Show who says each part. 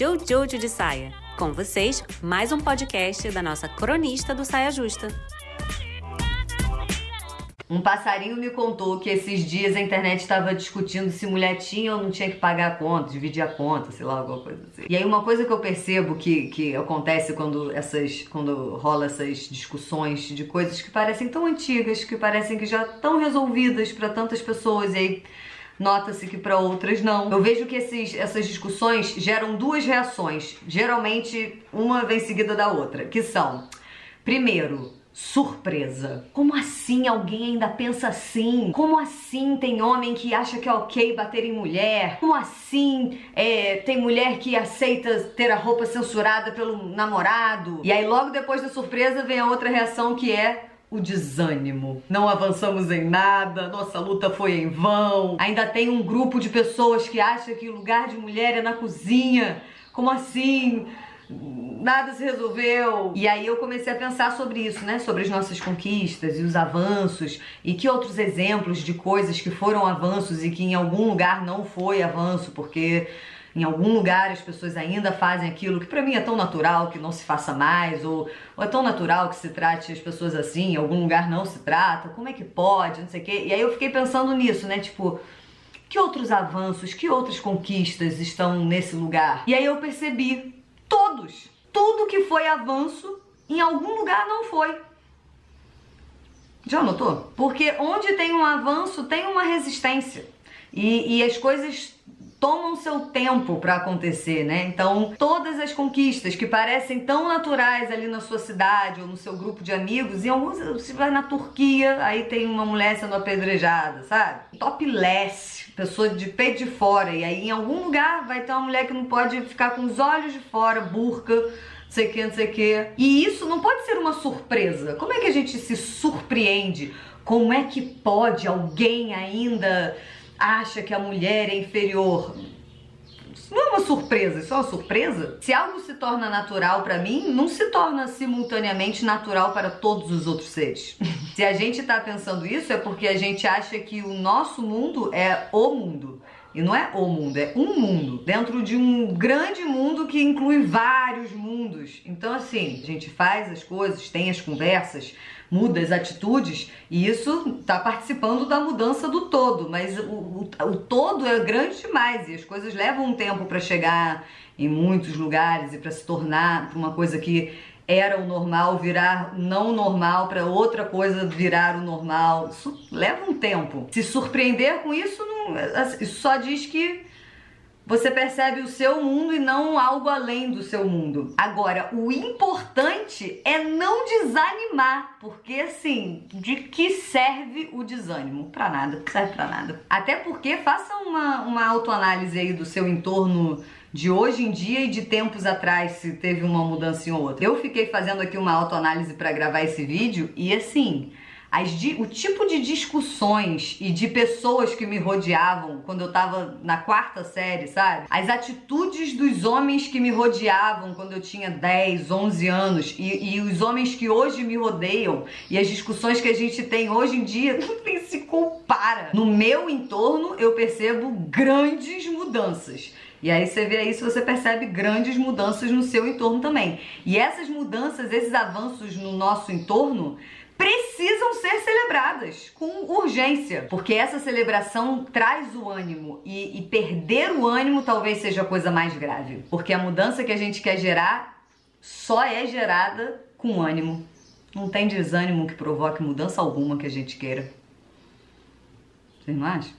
Speaker 1: Jojo de Saia. Com vocês, mais um podcast da nossa cronista do Saia Justa.
Speaker 2: Um passarinho me contou que esses dias a internet estava discutindo se mulher tinha ou não tinha que pagar a conta, dividir a conta, sei lá, alguma coisa assim. E aí uma coisa que eu percebo que, que acontece quando essas quando rola essas discussões de coisas que parecem tão antigas, que parecem que já estão resolvidas para tantas pessoas e aí nota-se que para outras não. Eu vejo que esses, essas discussões geram duas reações, geralmente uma vem seguida da outra, que são, primeiro, surpresa. Como assim alguém ainda pensa assim? Como assim tem homem que acha que é ok bater em mulher? Como assim é, tem mulher que aceita ter a roupa censurada pelo namorado? E aí logo depois da surpresa vem a outra reação que é o desânimo. Não avançamos em nada, nossa luta foi em vão. Ainda tem um grupo de pessoas que acha que o lugar de mulher é na cozinha. Como assim? Nada se resolveu. E aí eu comecei a pensar sobre isso, né? Sobre as nossas conquistas e os avanços e que outros exemplos de coisas que foram avanços e que em algum lugar não foi avanço, porque em algum lugar as pessoas ainda fazem aquilo que para mim é tão natural que não se faça mais, ou, ou, é tão natural que se trate as pessoas assim, em algum lugar não se trata, como é que pode, não sei o quê. E aí eu fiquei pensando nisso, né? Tipo, que outros avanços, que outras conquistas estão nesse lugar? E aí eu percebi, todos, tudo que foi avanço, em algum lugar não foi. Já notou? Porque onde tem um avanço, tem uma resistência. E, e as coisas tomam seu tempo para acontecer, né? Então, todas as conquistas que parecem tão naturais ali na sua cidade ou no seu grupo de amigos, em alguns você vai na Turquia, aí tem uma mulher sendo apedrejada, sabe? Topless, pessoa de peito de fora, e aí em algum lugar vai ter uma mulher que não pode ficar com os olhos de fora, burca, não sei o que, não sei o que. E isso não pode ser uma surpresa. Como é que a gente se surpreende? Como é que pode alguém ainda acha que a mulher é inferior. Isso não é uma surpresa, isso é uma surpresa. Se algo se torna natural para mim, não se torna simultaneamente natural para todos os outros seres. se a gente tá pensando isso, é porque a gente acha que o nosso mundo é o mundo. E não é o mundo, é um mundo, dentro de um grande mundo que inclui vários mundos. Então, assim, a gente faz as coisas, tem as conversas, muda as atitudes, e isso está participando da mudança do todo, mas o, o, o, todo é grande demais e as coisas levam um tempo para chegar em muitos lugares e para se tornar uma coisa que era o normal virar não normal para outra coisa virar o normal. Isso leva um tempo. Se surpreender com isso, não, assim, isso só diz que você percebe o seu mundo e não algo além do seu mundo. Agora, o importante é não desanimar, porque assim, de que serve o desânimo? Pra nada, serve pra nada. Até porque faça uma, uma autoanálise aí do seu entorno de hoje em dia e de tempos atrás, se teve uma mudança em outra. Eu fiquei fazendo aqui uma autoanálise para gravar esse vídeo e assim, as, o tipo de discussões e de pessoas que me rodeavam quando eu tava na quarta série, sabe? As atitudes dos homens que me rodeavam quando eu tinha 10, 11 anos e, e os homens que hoje me rodeiam e as discussões que a gente tem hoje em dia nem se compara. No meu entorno eu percebo grandes mudanças. E aí você vê isso, você percebe grandes mudanças no seu entorno também. E essas mudanças, esses avanços no nosso entorno, precisam ser celebradas com urgência, porque essa celebração traz o ânimo e, e, perder o ânimo talvez seja a coisa mais grave, porque a mudança que a gente quer gerar só é gerada com ânimo. Não tem desânimo que provoque mudança alguma que a gente queira. Você não acha?